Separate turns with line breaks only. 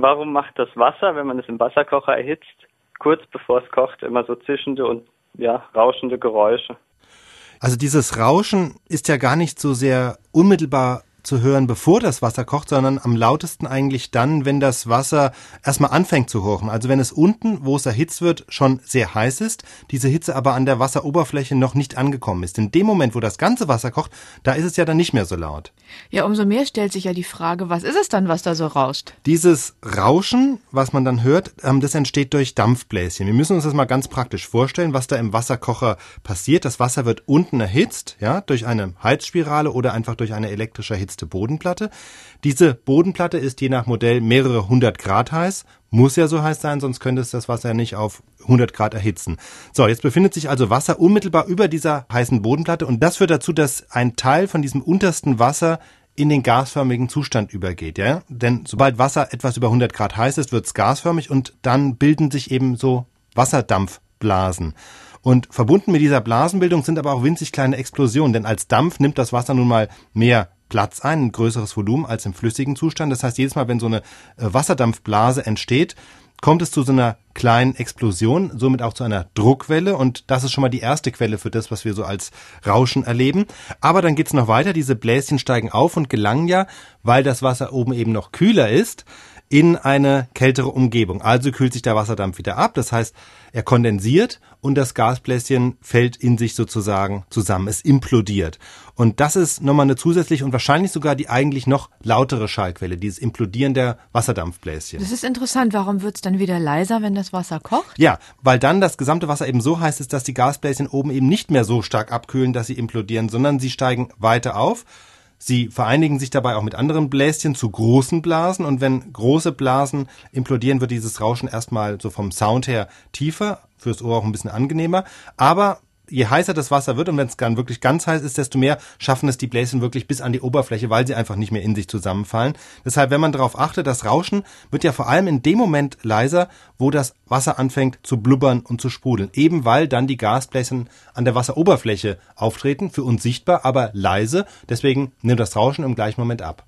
Warum macht das Wasser, wenn man es im Wasserkocher erhitzt, kurz bevor es kocht, immer so zischende und ja, rauschende Geräusche?
Also dieses Rauschen ist ja gar nicht so sehr unmittelbar zu hören, bevor das Wasser kocht, sondern am lautesten eigentlich dann, wenn das Wasser erstmal anfängt zu kochen. Also wenn es unten, wo es erhitzt wird, schon sehr heiß ist, diese Hitze aber an der Wasseroberfläche noch nicht angekommen ist. In dem Moment, wo das ganze Wasser kocht, da ist es ja dann nicht mehr so laut.
Ja, umso mehr stellt sich ja die Frage, was ist es dann, was da so rauscht?
Dieses Rauschen, was man dann hört, ähm, das entsteht durch Dampfbläschen. Wir müssen uns das mal ganz praktisch vorstellen, was da im Wasserkocher passiert. Das Wasser wird unten erhitzt, ja, durch eine Heizspirale oder einfach durch eine elektrische Erhitzung erhitzte Bodenplatte. Diese Bodenplatte ist je nach Modell mehrere hundert Grad heiß. Muss ja so heiß sein, sonst könnte es das Wasser nicht auf 100 Grad erhitzen. So, jetzt befindet sich also Wasser unmittelbar über dieser heißen Bodenplatte und das führt dazu, dass ein Teil von diesem untersten Wasser in den gasförmigen Zustand übergeht, ja? Denn sobald Wasser etwas über 100 Grad heiß ist, wird es gasförmig und dann bilden sich eben so Wasserdampfblasen. Und verbunden mit dieser Blasenbildung sind aber auch winzig kleine Explosionen, denn als Dampf nimmt das Wasser nun mal mehr Platz ein, ein größeres Volumen als im flüssigen Zustand. Das heißt, jedes Mal, wenn so eine äh, Wasserdampfblase entsteht, kommt es zu so einer kleinen Explosion, somit auch zu einer Druckwelle und das ist schon mal die erste Quelle für das, was wir so als Rauschen erleben. Aber dann geht's noch weiter, diese Bläschen steigen auf und gelangen ja, weil das Wasser oben eben noch kühler ist, in eine kältere Umgebung. Also kühlt sich der Wasserdampf wieder ab. Das heißt, er kondensiert und das Gasbläschen fällt in sich sozusagen zusammen. Es implodiert. Und das ist nochmal eine zusätzliche und wahrscheinlich sogar die eigentlich noch lautere Schallquelle, dieses Implodieren der Wasserdampfbläschen.
Das ist interessant. Warum wird es dann wieder leiser, wenn das Wasser kocht?
Ja, weil dann das gesamte Wasser eben so heiß ist, dass die Gasbläschen oben eben nicht mehr so stark abkühlen, dass sie implodieren, sondern sie steigen weiter auf Sie vereinigen sich dabei auch mit anderen Bläschen zu großen Blasen und wenn große Blasen implodieren, wird dieses Rauschen erstmal so vom Sound her tiefer, fürs Ohr auch ein bisschen angenehmer, aber je heißer das Wasser wird und wenn es dann wirklich ganz heiß ist, desto mehr schaffen es die Bläschen wirklich bis an die Oberfläche, weil sie einfach nicht mehr in sich zusammenfallen. Deshalb, wenn man darauf achtet, das Rauschen wird ja vor allem in dem Moment leiser, wo das Wasser anfängt zu blubbern und zu sprudeln. Eben weil dann die Gasbläschen an der Wasseroberfläche auftreten, für uns sichtbar, aber leise. Deswegen nimmt das Rauschen im gleichen Moment ab.